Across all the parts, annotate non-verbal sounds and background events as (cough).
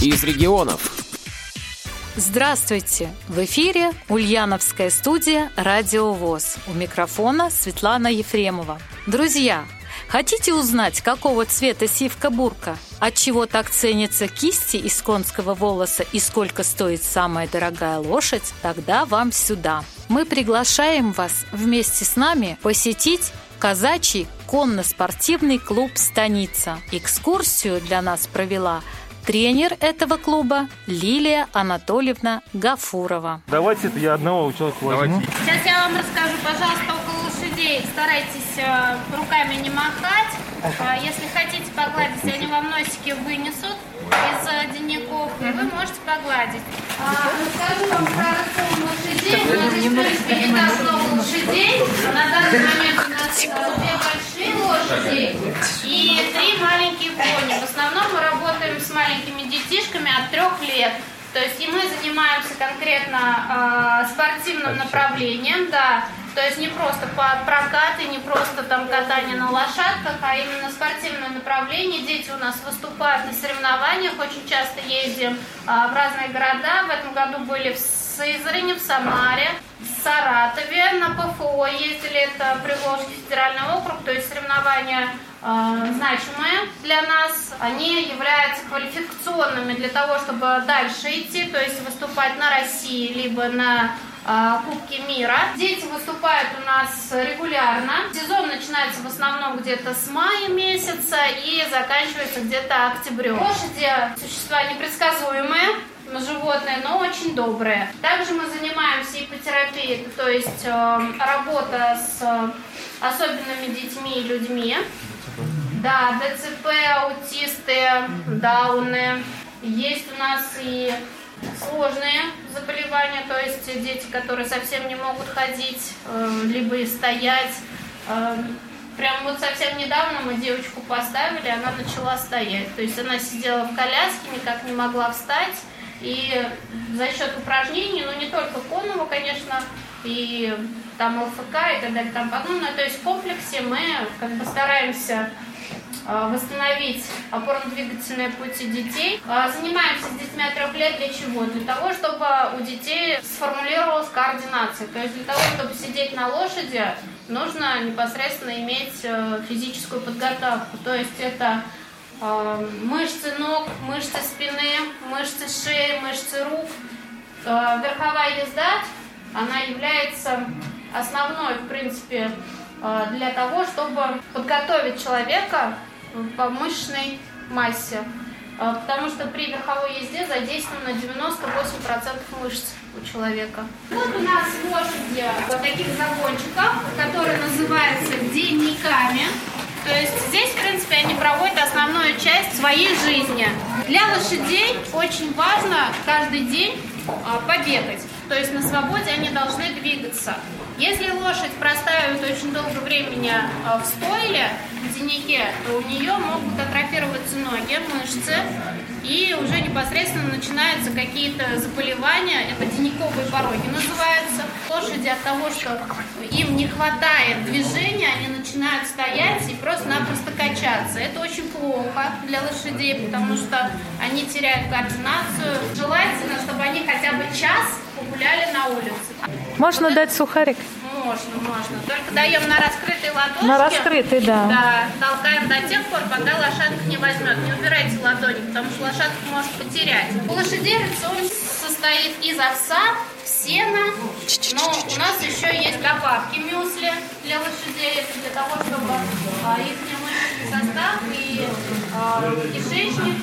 из регионов. Здравствуйте! В эфире Ульяновская студия «Радио ВОЗ». У микрофона Светлана Ефремова. Друзья, хотите узнать, какого цвета сивка-бурка? От чего так ценятся кисти из конского волоса и сколько стоит самая дорогая лошадь? Тогда вам сюда. Мы приглашаем вас вместе с нами посетить казачий конно-спортивный клуб «Станица». Экскурсию для нас провела тренер этого клуба Лилия Анатольевна Гафурова. Давайте я одного человека возьму. Сейчас я вам расскажу, пожалуйста, около лошадей старайтесь э, руками не махать. Э, Если хотите погладить, они вам носики вынесут из э, денников, и вы можете погладить. А, Расскажу вам про рацион лошадей. У нас здесь, в принципе, не так много лошадей. На данный момент у нас две большие лошади и три маленькие пони. В основном мы работаем с маленькими детишками от трех лет. То есть и мы занимаемся конкретно э, спортивным направлением, да. То есть не просто по прокаты, не просто там катание на лошадках, а именно спортивное направление. Дети у нас выступают на соревнованиях, очень часто ездим э, в разные города. В этом году были в Сызрани, в Самаре, в Саратове, на ПФО ездили, это Приволжский федеральный округ, то есть соревнования э, значимые для нас. Они являются квалификационными для того, чтобы дальше идти, то есть выступать на России, либо на э, Кубке мира. Дети выступают у нас регулярно. Сезон начинается в основном где-то с мая месяца и заканчивается где-то октябрем. Лошади существа непредсказуемые, животные, но очень добрые. Также мы занимаемся ипотерапией, то есть э, работа с э, особенными детьми и людьми. Да, ДЦП, аутисты, дауны. Есть у нас и сложные заболевания, то есть дети, которые совсем не могут ходить, э, либо стоять. Э, Прям вот совсем недавно мы девочку поставили, она начала стоять. То есть она сидела в коляске, никак не могла встать. И за счет упражнений, ну не только конного, конечно, и там ЛФК и так далее, там подобное, то есть в комплексе мы как бы стараемся э, восстановить опорно-двигательные пути детей. Э, Занимаемся с детьми от трех лет для чего? Для того, чтобы у детей сформулировалась координация. То есть для того, чтобы сидеть на лошади, нужно непосредственно иметь э, физическую подготовку. То есть это мышцы ног, мышцы спины, мышцы шеи, мышцы рук. Э, Верховая езда, она является основной, в принципе, э, для того, чтобы подготовить человека по мышечной массе. Потому что при верховой езде задействовано 98% мышц у человека. Вот у нас лошади в таких загончиках, которые называются денниками. То есть здесь, в принципе, они проводят основную часть своей жизни. Для лошадей очень важно каждый день а, побегать. То есть на свободе они должны двигаться. Если лошадь простаивает очень долго времени а, в стойле, в деннике, то у нее могут атрофироваться ноги, мышцы, и уже непосредственно начинаются какие-то заболевания, это денниковые пороги называются. Лошади от того, что им не хватает движения, начинают стоять и просто-напросто качаться. Это очень плохо для лошадей, потому что они теряют координацию. Желательно, чтобы они хотя бы час погуляли на улице. Можно дать сухарик? Можно, можно. Только даем на раскрытой ладошке. На раскрытой, да. Да, толкаем до тех пор, пока лошадка не возьмет. Не убирайте ладони, потому что лошадка может потерять. У лошадей рацион состоит из овса, сена, но у нас еще есть добавки мюсли для лошадей. Это для того, чтобы а, их мышечный состав и а, кишечник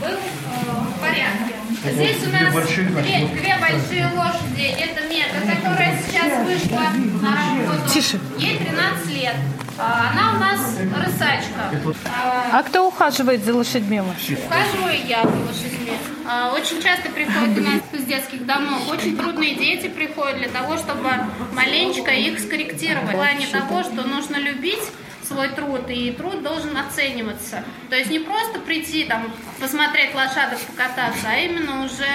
был а, в порядке. Здесь у нас две, две большие лошади. Это Мега, которая сейчас вышла на работу. Ей 13 лет. А, Она у нас рысачка. А, А кто ухаживает за лошадьми? Ухаживаю я за лошадьми. А, Очень часто приходят у нас из детских домов. Очень трудные дети приходят для того, чтобы маленечко их скорректировать. В плане того, что нужно любить свой труд, и труд должен оцениваться. То есть не просто прийти там посмотреть лошадок, покататься, а именно уже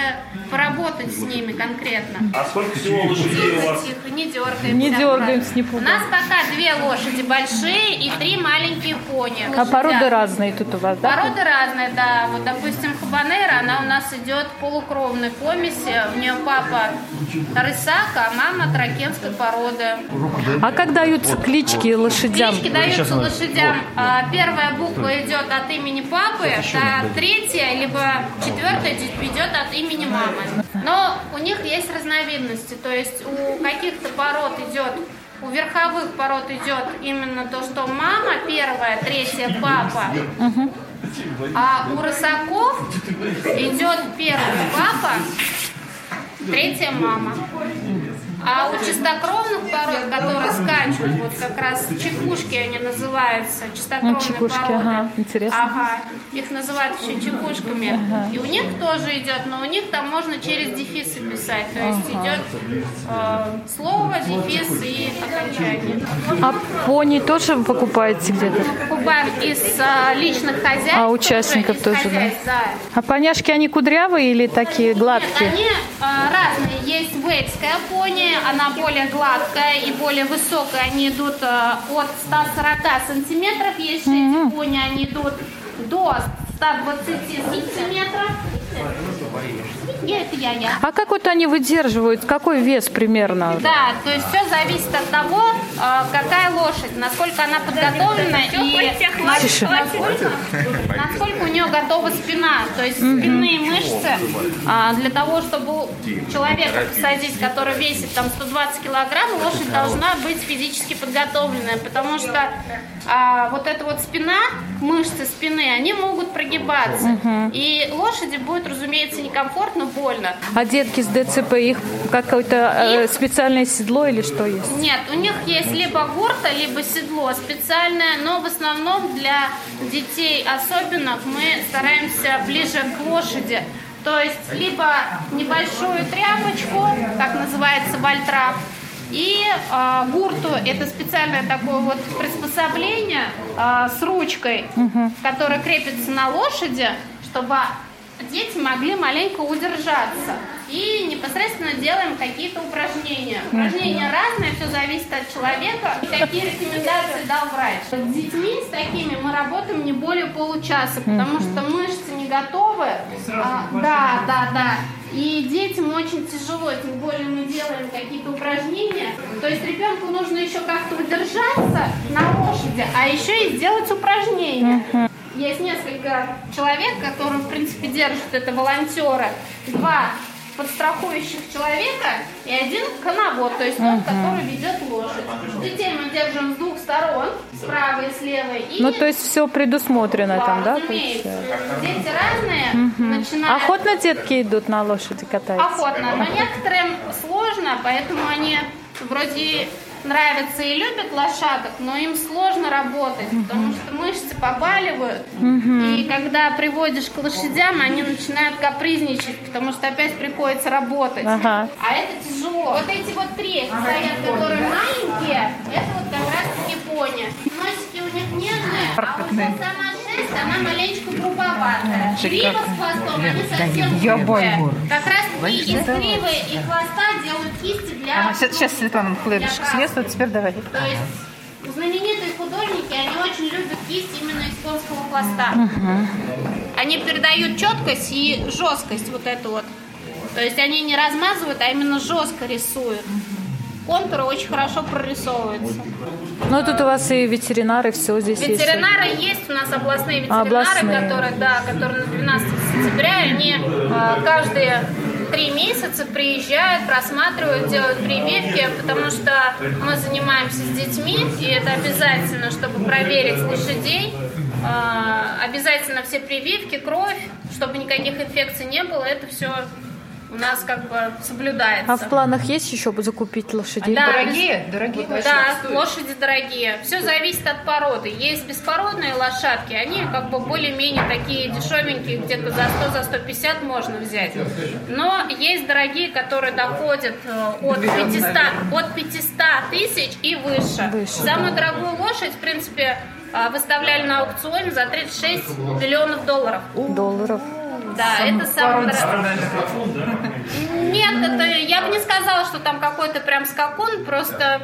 поработать с ними конкретно. А сколько всего лошадей у вас? Тихо, не дергаемся. Не дергаемся, не У пугаем. нас пока две лошади большие и три маленькие пони. А породы Лошадят. разные тут у вас, да? Породы разные, да. Вот, допустим, Рио-де-Жанейро, она у нас идет полукровной помеси. У нее папа рысака, а мама тракенской породы. А как даются клички лошадям? Клички даются лошадям. А, Первая буква идет от имени папы, а третья, либо четвертая идет от имени мамы. Но у них есть разновидности. То есть у каких-то пород идет у верховых пород идет именно то, что мама первая, третья папа. А у рысаков идет первый папа, третья мама. А у чистокровных пород, которые скачут, вот как раз чекушки они называются, чистокровные Ну, чекушки, породы. ага, интересно. Ага, их называют еще чекушками. И у них тоже идет, но у них там можно через дефисы писать. То есть идет э, слово, дефис и окончание. А пони тоже вы покупаете где-то? Покупаем из э, личных хозяйств. А участников тоже, да? хозяйств, да? А поняшки, они кудрявые или такие Нет, гладкие? они э, разные. Есть вейтская пони, она более гладкая и более высокая. Они идут э, от 140 сантиметров. Есть шесть пони, они идут до 120 сантиметров. Я это я, я. А как вот они выдерживают? Какой вес примерно? Да, то есть все зависит от того, э, какая лошадь, насколько она подготовлена и насколько, насколько у нее готова спина. То есть спинные мышцы а, для того, чтобы человека посадить, который весит там 120 килограмм, лошадь должна быть физически подготовленная, потому что а, вот эта вот спина, мышцы спины, они могут прогибаться. И лошади будет, разумеется, некомфортно, больно. А детки с ДЦП, их какое-то э, специальное седло или что есть? Нет, у них есть либо гурта, либо седло специальное, но в основном для детей особенных мы стараемся ближе к лошади. То есть либо небольшую тряпочку, как называется вальтрап, и э, гурту это специальное такое вот приспособление э, с ручкой, которое крепится на лошади, чтобы дети могли маленько удержаться. И непосредственно делаем какие-то упражнения. Упражнения разные, все зависит от человека. И какие рекомендации дал врач. С детьми с такими мы работаем не более получаса, потому что мышцы не готовы. А, да, да, да. И детям очень тяжело, тем более мы делаем какие-то упражнения. То есть ребенку нужно еще как-то удержаться на лошади, а еще и сделать упражнения. Есть несколько человек, которые, в принципе, держат это волонтеры. Два подстрахующих человека и один коновод, то есть тот, который ведет лошадь. Детей мы держим с двух сторон, справа и слева. И Ну, то есть все предусмотрено там, да? разумеется. Дети разные, начиная Охотно детки идут на лошади катаются? охотно, но некоторым сложно, поэтому они вроде нравятся и любят лошадок, но им сложно работать, потому что мышцы побаливают. И когда приводишь к лошадям, они начинают капризничать, потому что опять приходится работать. Ага. А это тяжело. Вот эти вот три стоят, которые маленькие, это вот как раз таки пони. Носики у них нежные, а вот сама шерсть, она маленечко грубоватая. Грива с хвостом, они совсем грубые. Как раз таки из гривы и хвоста делают кисти для... Сейчас, Светлана хлебушек съест, вот теперь давай. То есть знаменитые художники, они очень любят кисть именно из конского хвоста. Они передают четкость и жесткость вот эту вот. То есть они не размазывают, а именно жестко рисуют. Контуры очень хорошо прорисовываются. Ну, тут у вас и ветеринары, все здесь есть. Ветеринары есть, у нас областные ветеринары, Областные. которые, да, которые на 12 сентября, они э, каждые три месяца приезжают, просматривают, делают прививки, потому что мы занимаемся с детьми, и это обязательно, чтобы проверить лошадей. Э, обязательно все прививки, кровь, чтобы никаких инфекций не было, это все у нас как бы соблюдается. А в планах есть еще закупить лошадей? Да, Дорогие, дорогие да, лошади дорогие. Все зависит от породы. Есть беспородные лошадки, они как бы более-менее такие дешевенькие, где-то за 100, за 150 можно взять. Но есть дорогие, которые доходят э, от 500, от 500 тысяч и выше. Выше, Самую дорогую лошадь, в принципе, э, выставляли на аукционе за 36 миллионов долларов. Долларов. Да, это самое дорогое. Нет, это я бы не сказала, что там какой-то прям скакун, просто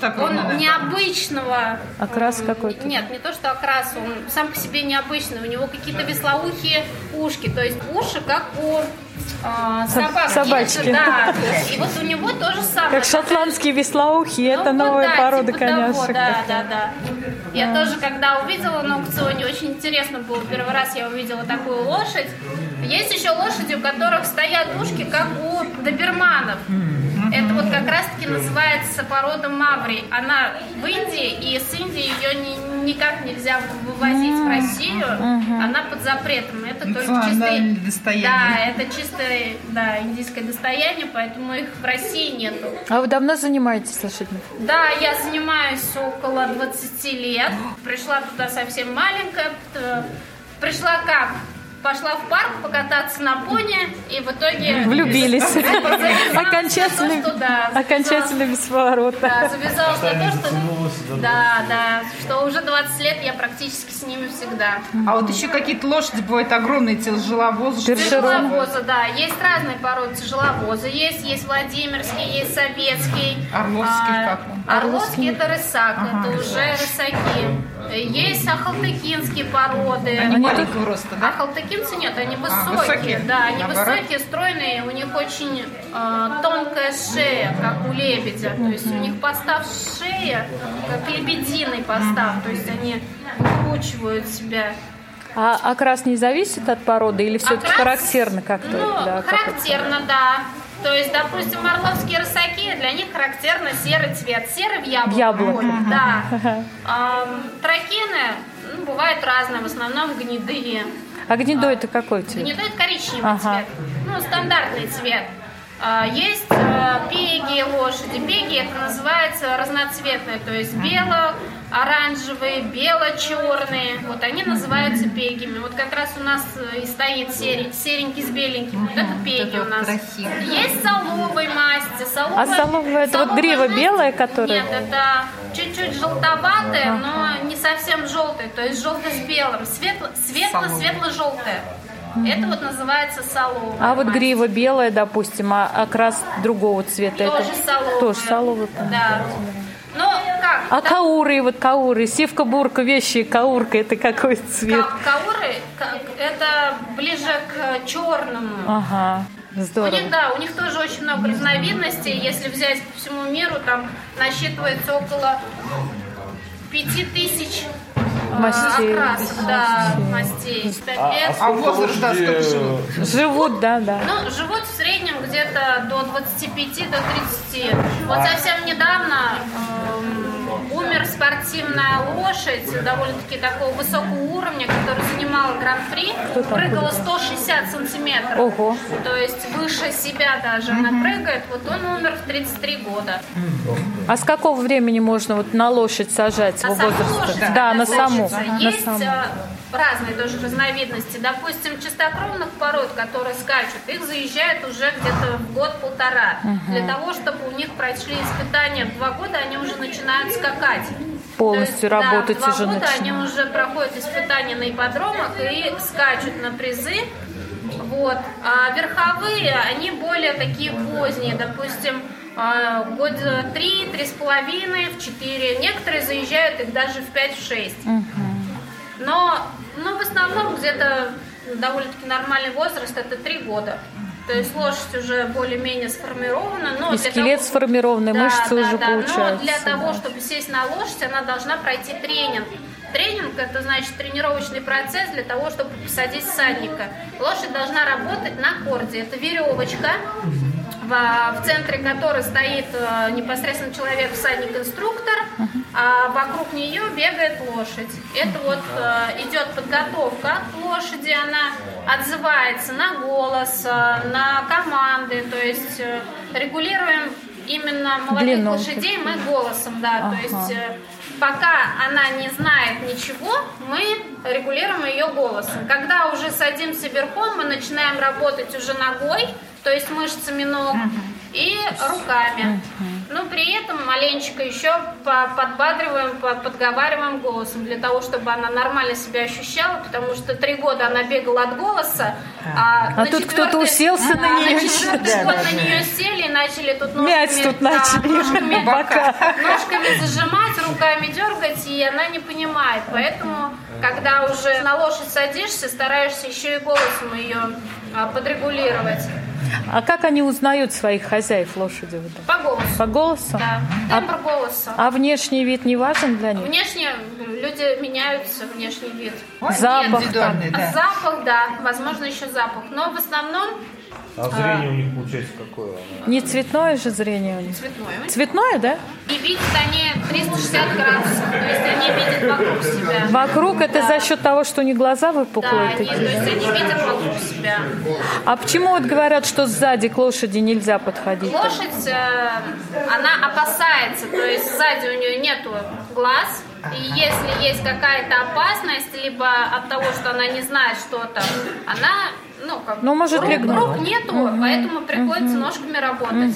такое он надо? необычного. Окрас какой-то? Нет, не то, что окрас, он сам по себе необычный. У него какие-то веслоухие ушки, то есть уши как у а, собак. собачки. Да, и вот у него то же самое. Как шотландские веслоухи, Ну, это новая да, порода типа того, коняшек. Да, да, да. Я тоже, когда увидела на аукционе, очень интересно было. Первый раз я увидела такую лошадь. Есть еще лошади, у которых стоят ушки, как у доберманов. Это вот как раз-таки называется порода маври. Она в Индии, и с Индии ее ни- никак нельзя вывозить в Россию. Она под запретом. Это только Национальное чистое... достояние. Да, это чистое да, индийское достояние, поэтому их в России нету. А вы давно занимаетесь лошадьми? Да, я занимаюсь около 20 лет. Пришла туда совсем маленькая. Пришла как? Пошла в парк покататься на пони и в итоге... Влюбились. Окончательно, то, что да, окончательно без поворота. Да, завязалась на то, что... Да, да, что уже 20 лет я практически с ними всегда. А вот еще какие-то лошади бывают огромные, тяжеловозы. Тяжеловозы, да. Есть разные породы тяжеловозы. Есть, есть Владимирский, есть Советский. Орловский А, как он? Орловский это рысак, это уже рысаки. Есть ахалтыкинские породы. Они маленького роста, да? Ахалтыкинцы нет, они высокие. высокие? Да, они Наоборот? высокие, стройные, у них очень э, тонкая шея, как у лебедя. То есть у них постав шея, как лебединый постав. То есть они выкручивают себя. А окрас не зависит от породы или все-таки Окрас, характерно как-то? Ну, Да, как характерно, да. То есть, допустим, орловские рысаки, для них характерно серый цвет. Серый в яблоко. Яблоко. Да. (laughs) Ам, Тракины, ну, бывают разные, в основном гнедые. А гнедо это какой цвет? Гнедой это коричневый Ага. цвет. Ну, стандартный цвет. А, Есть э, пеги лошади. Пеги это называется разноцветные, то есть бело-оранжевые, бело-черные. Вот они называются пегими. Вот как раз у нас э, и стоит серень- серенький с беленьким. Вот это пеги это у нас. красиво. Есть соловой масти. Соловая, А соловая это вот грива масть- белая, которая- Нет, это чуть-чуть желтоватая, но не совсем желтая. То есть желто с белым. Светло- Светло-светло-желтая. Это вот называется соловая. А вот грива белая, допустим, а окрас другого цвета Тоже это соловая. тоже соловый. понятно. Да. Ну, как? А да, кауры, вот кауры, сивка, бурка, вещи, каурка, это какой цвет? ка- Кауры, ка- это ближе к черному. Ага, У здорово. них, да, у них тоже очень много разновидностей. Если взять по всему миру, там насчитывается около пяти тысяч Мастей. окрасов, да, мастей. Лет. А возраст, да, сколько живут? Живут, да, да. Ну, живут в среднем где-то до 25 до 30. Вот совсем недавно эм, умер спортивная лошадь довольно-таки такого высокого уровня, которая занимала гран-при, прыгала 160 сантиметров. Ого. То есть выше себя даже она прыгает. Вот он умер в 33 года. А с какого времени можно вот на лошадь сажать На его возраста? лошадь, Да, на саму. хочется. На Есть саму. Разные тоже разновидности. Допустим, чистокровных пород, которые скачут, их заезжают уже где-то в год-полтора. Для того, чтобы у них прошли испытания в два года, они уже начинают скакать. Полностью То есть, работать да, в уже два года они начинают. уже проходят испытания на ипподромах и скачут на призы. Вот. А верховые, они более такие поздние, допустим, а, года три, три с половиной, в четыре. Некоторые заезжают их даже в пять, в шесть. Но, но в основном где-то довольно-таки нормальный возраст это три года. То есть лошадь уже более-менее сформирована. Но И скелет того- сформированный, Да, мышцы да, уже да. получаются. Но для того, да. чтобы сесть на лошадь, она должна пройти тренинг. Тренинг это значит тренировочный процесс для того, чтобы посадить всадника. Лошадь должна работать на корде. Это веревочка, в, в центре которой стоит э, непосредственно человек, всадник-инструктор, а вокруг нее бегает лошадь. Это вот э, идет подготовка к лошади, она отзывается на голос, э, на команды, то есть регулируем именно молодых Длину. лошадей мы голосом, да, Ага. то есть пока она не знает ничего, мы регулируем ее голосом. Когда уже садимся верхом, мы начинаем работать уже ногой, то есть мышцами ног и руками. Но при этом маленечко еще по- подбадриваем, по- подговариваем голосом, для того, чтобы она нормально себя ощущала, потому что три года она бегала от голоса, а, А на тут кто-то уселся на а, нее. На четвертый год на нее сели и начали тут ножками, Мять тут да, начали. ножками, Бока. ножками зажимать, руками дергать, и она не понимает. Поэтому, когда уже на лошадь садишься, стараешься еще и голосом ее а, подрегулировать. А как они узнают своих хозяев лошади? По голосу. По голосу? Да, тембр голоса. А внешний вид не важен для них? Внешне люди меняются, внешний вид. Запах Индивидуальный, А да. Запах, да, возможно, еще запах. Но в основном А зрение у них получается какое? Не цветное же зрение у них? цветное. Цветное, да? И видят они 360 градусов, то есть они видят вокруг себя. Вокруг это за счет того, что у них глаза Да, выпуклые они, то такие. есть они видят вокруг себя. А почему вот говорят, что сзади к лошади нельзя подходить? Лошадь, э, она опасается, то есть сзади у нее нету глаз, и если есть какая-то опасность, либо от того, что она не знает, что там, она, ну, как Ну, может, рук, легнуть. рук нету, поэтому приходится ножками работать.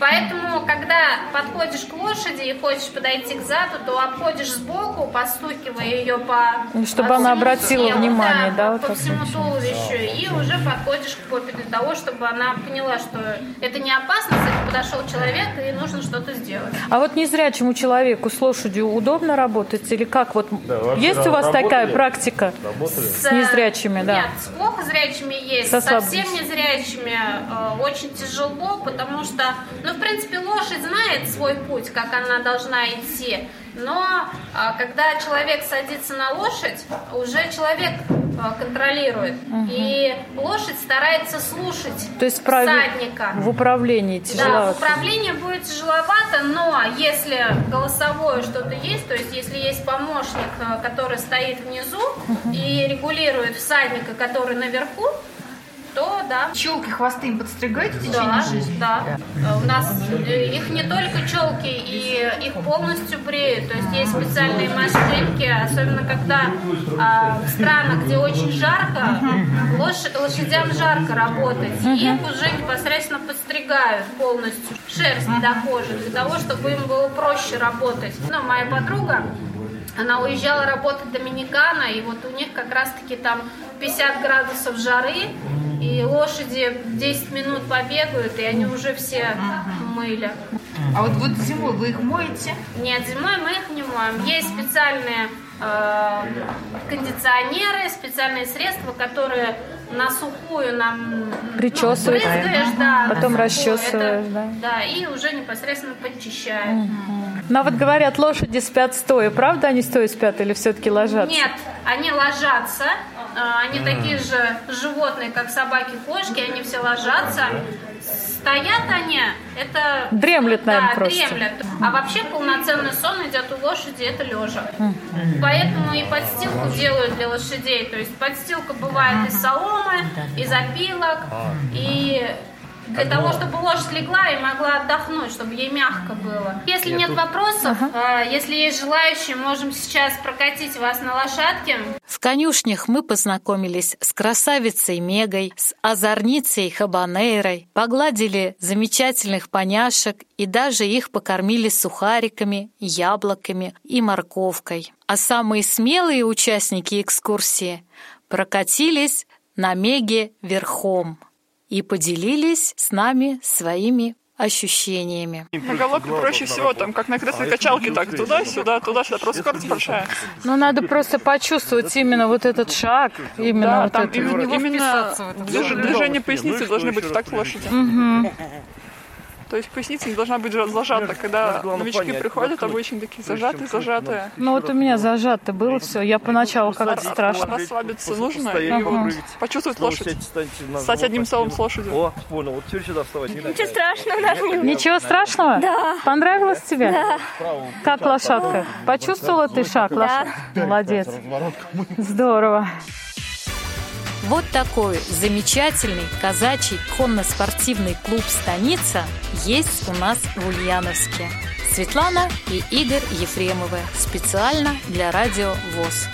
Поэтому, когда подходишь к лошади и хочешь подойти к заду, то обходишь сбоку, постукивая ее по Ну, чтобы по она всему обратила телу, внимание, да, вот по всему туловищу, и уже подходишь к попе для того, чтобы она поняла, что это не опасность, это подошел человек и нужно что-то сделать. А вот незрячему человеку с лошадью удобно работать или как? Вот вообще есть у вас работали? такая практика Работали? с незрячими, да? Нет, с плохо зрячими есть, Со совсем незрячими э, очень тяжело, потому что, ну, в принципе, лошадь знает свой путь, как она должна идти, но а, когда человек садится на лошадь, уже человек э, контролирует, и лошадь старается слушать То есть прави- всадника. в управлении Да, тяжеловато. управление будет тяжеловато, но если голосовое что-то есть, то есть если есть помощник, э, который стоит внизу и регулирует всадника, который наверху, то да. Челки, хвосты им подстригаете в течение Да, жизни? да. Э, У нас э, их не только челки, и их полностью бреют. То есть есть специальные машинки, особенно когда а, в странах, где очень жарко, лош- лошадям жарко работать. И их уже непосредственно подстригают полностью, шерсть до кожи, для того, чтобы им было проще работать. Ну, моя подруга, она уезжала работать в Доминикана, и вот у них как раз-таки там 50 градусов жары, и лошади 10 минут побегают, и они уже все мыли. А вот, вот зимой вы их моете? Нет, зимой мы их не моем. Есть специальные э, кондиционеры, специальные средства, которые на сухую нам ну, Причесывают. брызгаешь, да, Потом расчесываешь, Это- да. Да, и уже непосредственно подчищают. Ну, а вот говорят, лошади спят стоя. Правда они стоя спят или все-таки ложатся? Нет, они ложатся. А, Они такие же животные, как собаки, кошки, они все ложатся. Стоят они, это... Дремлют, да, наверное, просто. дремлют. А вообще полноценный сон идет у лошади, это лежа. Поэтому и подстилку делают для лошадей. То есть подстилка бывает из соломы, из опилок, и для того, чтобы лошадь легла и могла отдохнуть, чтобы ей мягко было. Если нет вопросов, а, если есть желающие, можем сейчас прокатить вас на лошадке. В конюшнях мы познакомились с красавицей Мегой, с озорницей Хабанейрой, погладили замечательных поняшек и даже их покормили сухариками, яблоками и морковкой. А самые смелые участники экскурсии прокатились на Меге верхом и поделились с нами своими ощущениями. На галопе проще всего, там, как на кресле качалки, так туда-сюда, туда-сюда, просто скорость большая. Ну, надо просто почувствовать именно вот этот шаг, именно Да, вот там это. именно, именно движ- движение поясницы должны быть в такт лошади. То есть поясница не должна быть зажата. Когда новички приходят, обычно такие зажатые, зажатые. Ну, вот у меня зажато было все. Я поначалу как-то страшно. Расслабиться нужно и почувствовать лошадь. Стать одним целым с лошадью. О, понял, вот теперь сюда вставать. Ничего страшного даже не Ничего страшного? Да. Понравилось тебе? Да. Как лошадка? Почувствовала ты шаг лошадки? Молодец. Здорово. Вот такой замечательный казачий конно-спортивный клуб «Станица» есть у нас в Ульяновске. Светлана и Игорь Ефремовы. Специально для Радио ВОЗ.